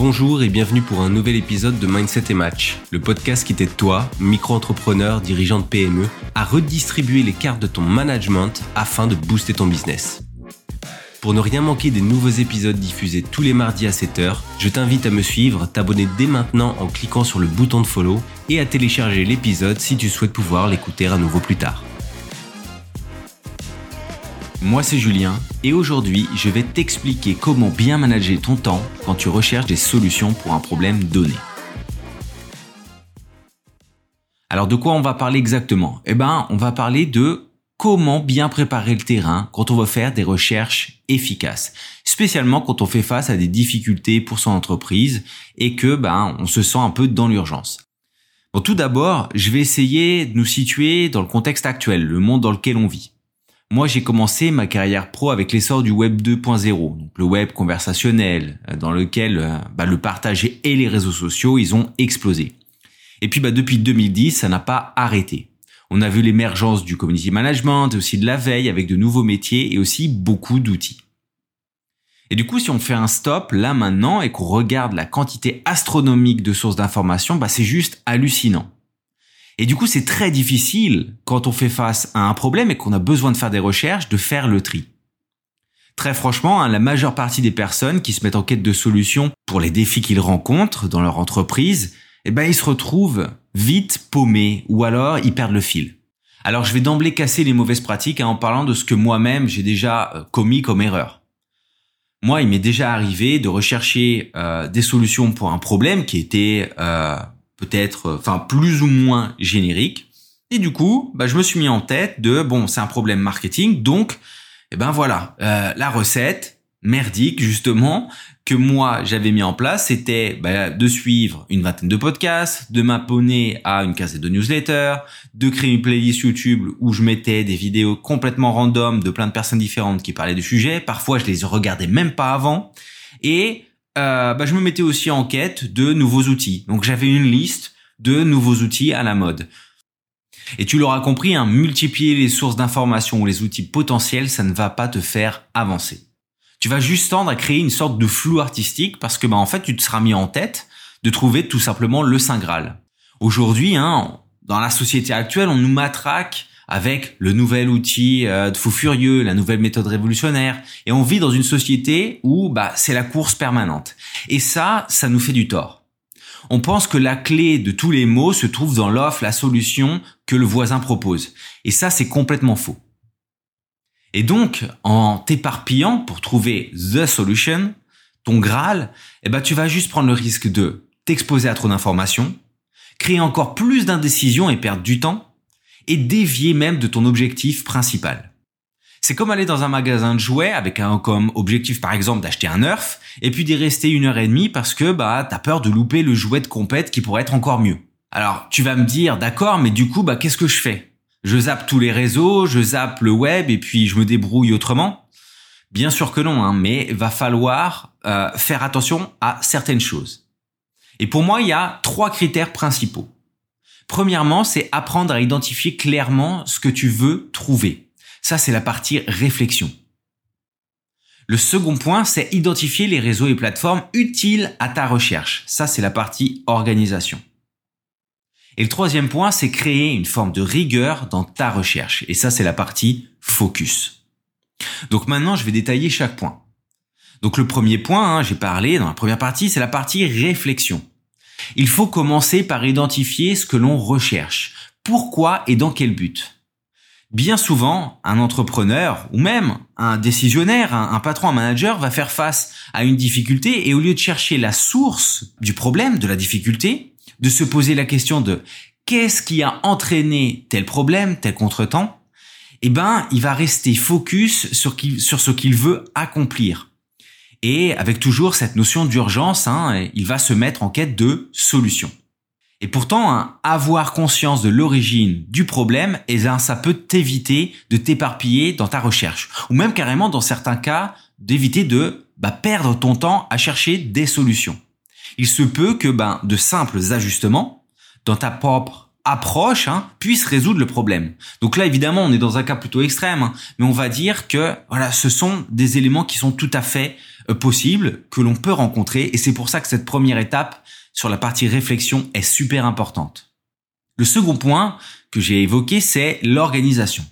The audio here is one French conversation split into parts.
Bonjour et bienvenue pour un nouvel épisode de Mindset et Match, le podcast qui t'aide toi, micro-entrepreneur, dirigeant de PME, à redistribuer les cartes de ton management afin de booster ton business. Pour ne rien manquer des nouveaux épisodes diffusés tous les mardis à 7h, je t'invite à me suivre, t'abonner dès maintenant en cliquant sur le bouton de follow et à télécharger l'épisode si tu souhaites pouvoir l'écouter à nouveau plus tard. Moi c'est Julien et aujourd'hui je vais t'expliquer comment bien manager ton temps quand tu recherches des solutions pour un problème donné. Alors de quoi on va parler exactement? Eh ben on va parler de comment bien préparer le terrain quand on veut faire des recherches efficaces, spécialement quand on fait face à des difficultés pour son entreprise et que ben on se sent un peu dans l'urgence. Bon, tout d'abord, je vais essayer de nous situer dans le contexte actuel, le monde dans lequel on vit. Moi, j'ai commencé ma carrière pro avec l'essor du web 2.0, donc le web conversationnel, euh, dans lequel euh, bah, le partage et les réseaux sociaux, ils ont explosé. Et puis, bah, depuis 2010, ça n'a pas arrêté. On a vu l'émergence du community management, aussi de la veille avec de nouveaux métiers et aussi beaucoup d'outils. Et du coup, si on fait un stop là maintenant et qu'on regarde la quantité astronomique de sources d'informations, bah, c'est juste hallucinant. Et du coup, c'est très difficile quand on fait face à un problème et qu'on a besoin de faire des recherches, de faire le tri. Très franchement, hein, la majeure partie des personnes qui se mettent en quête de solutions pour les défis qu'ils rencontrent dans leur entreprise, eh ben, ils se retrouvent vite paumés ou alors ils perdent le fil. Alors, je vais d'emblée casser les mauvaises pratiques hein, en parlant de ce que moi-même j'ai déjà euh, commis comme erreur. Moi, il m'est déjà arrivé de rechercher euh, des solutions pour un problème qui était euh, peut-être, euh, enfin plus ou moins générique. Et du coup, bah, je me suis mis en tête de bon, c'est un problème marketing, donc, eh ben voilà, euh, la recette merdique justement que moi j'avais mis en place, c'était bah, de suivre une vingtaine de podcasts, de m'abonner à une quinzaine de newsletters, de créer une playlist YouTube où je mettais des vidéos complètement random de plein de personnes différentes qui parlaient du sujet. Parfois, je les regardais même pas avant. Et euh, bah, je me mettais aussi en quête de nouveaux outils. Donc j'avais une liste de nouveaux outils à la mode. Et tu l'auras compris, hein, multiplier les sources d'informations ou les outils potentiels, ça ne va pas te faire avancer. Tu vas juste tendre à créer une sorte de flou artistique parce que bah, en fait tu te seras mis en tête de trouver tout simplement le Saint Graal. Aujourd'hui, hein, dans la société actuelle, on nous matraque avec le nouvel outil euh, de fou furieux, la nouvelle méthode révolutionnaire. Et on vit dans une société où bah, c'est la course permanente. Et ça, ça nous fait du tort. On pense que la clé de tous les mots se trouve dans l'offre, la solution que le voisin propose. Et ça, c'est complètement faux. Et donc, en t'éparpillant pour trouver the solution, ton Graal, eh ben, tu vas juste prendre le risque de t'exposer à trop d'informations, créer encore plus d'indécision et perdre du temps, et dévier même de ton objectif principal. C'est comme aller dans un magasin de jouets avec un comme objectif par exemple d'acheter un Nerf et puis d'y rester une heure et demie parce que bah t'as peur de louper le jouet de compète qui pourrait être encore mieux. Alors tu vas me dire d'accord mais du coup bah qu'est-ce que je fais? Je zappe tous les réseaux, je zappe le web et puis je me débrouille autrement? Bien sûr que non, hein, mais va falloir euh, faire attention à certaines choses. Et pour moi, il y a trois critères principaux. Premièrement, c'est apprendre à identifier clairement ce que tu veux trouver. Ça, c'est la partie réflexion. Le second point, c'est identifier les réseaux et plateformes utiles à ta recherche. Ça, c'est la partie organisation. Et le troisième point, c'est créer une forme de rigueur dans ta recherche. Et ça, c'est la partie focus. Donc maintenant, je vais détailler chaque point. Donc le premier point, hein, j'ai parlé dans la première partie, c'est la partie réflexion. Il faut commencer par identifier ce que l'on recherche. Pourquoi et dans quel but? Bien souvent, un entrepreneur ou même un décisionnaire, un, patron, un manager va faire face à une difficulté et au lieu de chercher la source du problème, de la difficulté, de se poser la question de qu'est-ce qui a entraîné tel problème, tel contretemps, eh ben, il va rester focus sur, sur ce qu'il veut accomplir. Et avec toujours cette notion d'urgence, hein, il va se mettre en quête de solutions. Et pourtant, hein, avoir conscience de l'origine du problème, eh bien, ça peut t'éviter de t'éparpiller dans ta recherche. Ou même carrément, dans certains cas, d'éviter de bah, perdre ton temps à chercher des solutions. Il se peut que ben, de simples ajustements dans ta propre approche hein, puissent résoudre le problème. Donc là, évidemment, on est dans un cas plutôt extrême, mais on va dire que voilà, ce sont des éléments qui sont tout à fait possibles que l'on peut rencontrer et c'est pour ça que cette première étape sur la partie réflexion est super importante. Le second point que j'ai évoqué, c'est l'organisation.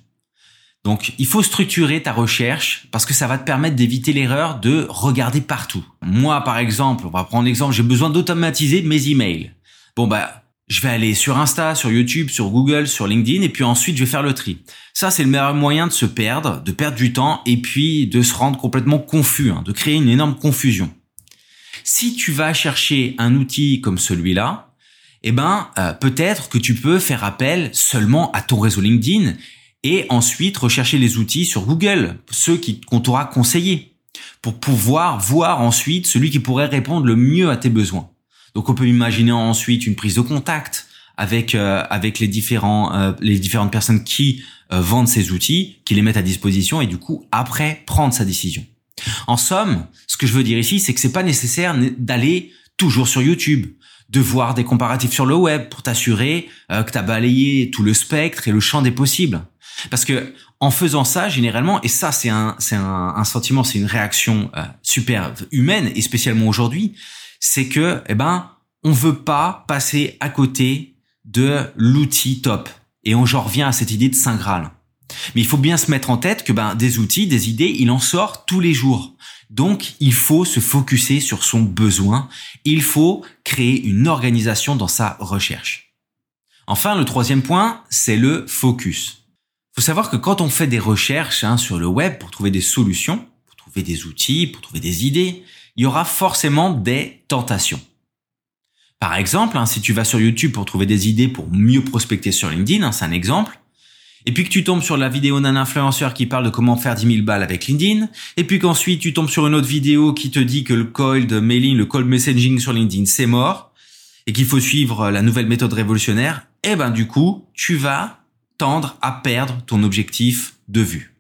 Donc, il faut structurer ta recherche parce que ça va te permettre d'éviter l'erreur de regarder partout. Moi, par exemple, on va prendre l'exemple, j'ai besoin d'automatiser mes emails. Bon, bah, je vais aller sur Insta, sur YouTube, sur Google, sur LinkedIn, et puis ensuite je vais faire le tri. Ça, c'est le meilleur moyen de se perdre, de perdre du temps, et puis de se rendre complètement confus, hein, de créer une énorme confusion. Si tu vas chercher un outil comme celui-là, eh ben, euh, peut-être que tu peux faire appel seulement à ton réseau LinkedIn et ensuite rechercher les outils sur Google, ceux qu'on t'aura conseillé, pour pouvoir voir ensuite celui qui pourrait répondre le mieux à tes besoins. Donc on peut imaginer ensuite une prise de contact avec euh, avec les différents euh, les différentes personnes qui euh, vendent ces outils, qui les mettent à disposition et du coup après prendre sa décision. En somme, ce que je veux dire ici, c'est que c'est pas nécessaire d'aller toujours sur YouTube, de voir des comparatifs sur le web pour t'assurer que tu as balayé tout le spectre et le champ des possibles. Parce que en faisant ça, généralement, et ça c'est un c'est un, sentiment, c'est une réaction euh, super humaine et spécialement aujourd'hui, c'est que eh ben on veut pas passer à côté de l'outil top. Et on j'en reviens à cette idée de saint graal. Mais il faut bien se mettre en tête que ben des outils, des idées, il en sort tous les jours. Donc, il faut se focuser sur son besoin. Il faut créer une organisation dans sa recherche. Enfin, le troisième point, c'est le focus faut savoir que quand on fait des recherches hein, sur le web pour trouver des solutions, pour trouver des outils, pour trouver des idées, il y aura forcément des tentations. Par exemple, hein, si tu vas sur YouTube pour trouver des idées pour mieux prospecter sur LinkedIn, hein, c'est un exemple, et puis que tu tombes sur la vidéo d'un influenceur qui parle de comment faire 10 000 balles avec LinkedIn, et puis qu'ensuite tu tombes sur une autre vidéo qui te dit que le cold mailing, le cold messaging sur LinkedIn, c'est mort, et qu'il faut suivre la nouvelle méthode révolutionnaire, eh ben du coup, tu vas tendre à perdre ton objectif de vue.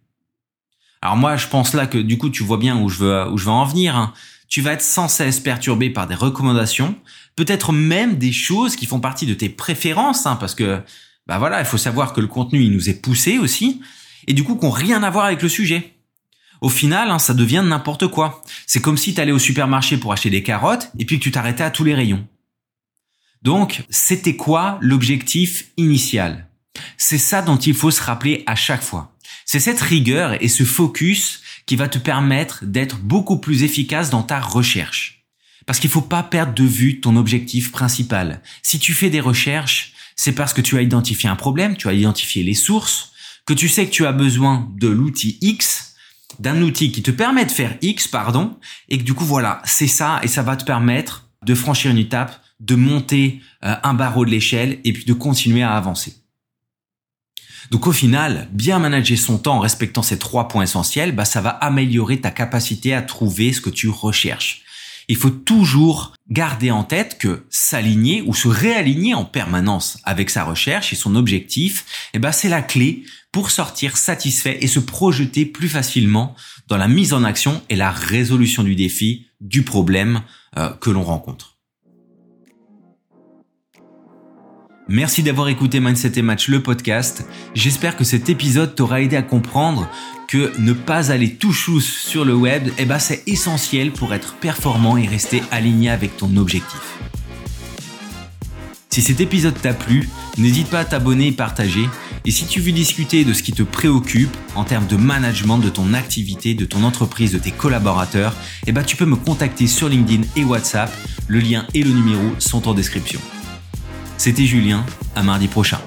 Alors moi, je pense là que du coup, tu vois bien où je veux, où je veux en venir. Hein. Tu vas être sans cesse perturbé par des recommandations, peut-être même des choses qui font partie de tes préférences, hein, parce que bah voilà, il faut savoir que le contenu il nous est poussé aussi, et du coup qu'on rien à voir avec le sujet. Au final, hein, ça devient n'importe quoi. C'est comme si tu allais au supermarché pour acheter des carottes et puis que tu t'arrêtais à tous les rayons. Donc, c'était quoi l'objectif initial? C'est ça dont il faut se rappeler à chaque fois. C'est cette rigueur et ce focus qui va te permettre d'être beaucoup plus efficace dans ta recherche. Parce qu'il faut pas perdre de vue ton objectif principal. Si tu fais des recherches, c'est parce que tu as identifié un problème, tu as identifié les sources, que tu sais que tu as besoin de l'outil X, d'un outil qui te permet de faire X, pardon, et que du coup voilà, c'est ça et ça va te permettre de franchir une étape, de monter euh, un barreau de l'échelle et puis de continuer à avancer. Donc au final, bien manager son temps en respectant ces trois points essentiels, bah, ça va améliorer ta capacité à trouver ce que tu recherches. Il faut toujours garder en tête que s'aligner ou se réaligner en permanence avec sa recherche et son objectif, eh ben, c'est la clé pour sortir satisfait et se projeter plus facilement dans la mise en action et la résolution du défi, du problème euh, que l'on rencontre. Merci d'avoir écouté Mindset et Match, le podcast. J'espère que cet épisode t'aura aidé à comprendre que ne pas aller tout chousse sur le web, eh ben, c'est essentiel pour être performant et rester aligné avec ton objectif. Si cet épisode t'a plu, n'hésite pas à t'abonner et partager. Et si tu veux discuter de ce qui te préoccupe en termes de management de ton activité, de ton entreprise, de tes collaborateurs, eh ben, tu peux me contacter sur LinkedIn et WhatsApp. Le lien et le numéro sont en description. C'était Julien, à mardi prochain.